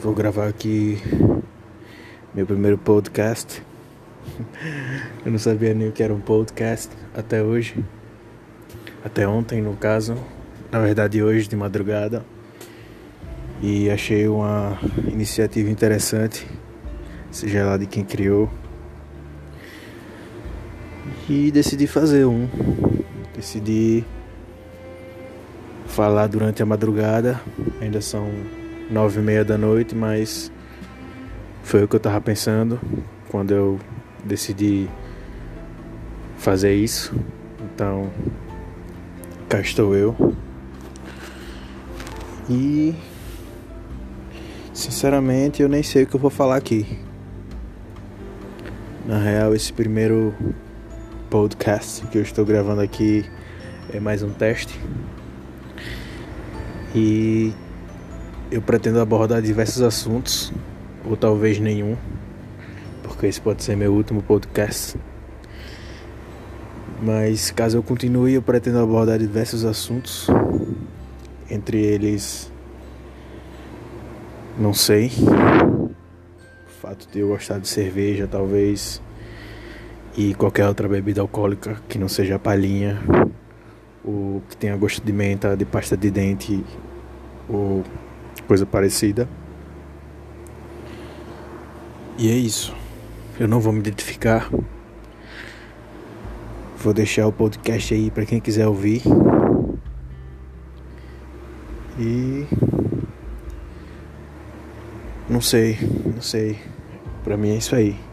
Vou gravar aqui meu primeiro podcast. Eu não sabia nem o que era um podcast até hoje. Até ontem, no caso. Na verdade, hoje de madrugada. E achei uma iniciativa interessante, seja lá de quem criou. E decidi fazer um. Decidi falar durante a madrugada. Ainda são nove e meia da noite, mas foi o que eu tava pensando quando eu decidi fazer isso. Então, cá estou eu. E sinceramente eu nem sei o que eu vou falar aqui. Na real, esse primeiro podcast que eu estou gravando aqui é mais um teste. E eu pretendo abordar diversos assuntos, ou talvez nenhum, porque esse pode ser meu último podcast. Mas caso eu continue, eu pretendo abordar diversos assuntos, entre eles, não sei, o fato de eu gostar de cerveja, talvez, e qualquer outra bebida alcoólica que não seja palhinha, ou que tenha gosto de menta, de pasta de dente, ou coisa parecida. E é isso. Eu não vou me identificar. Vou deixar o podcast aí para quem quiser ouvir. E não sei, não sei. Para mim é isso aí.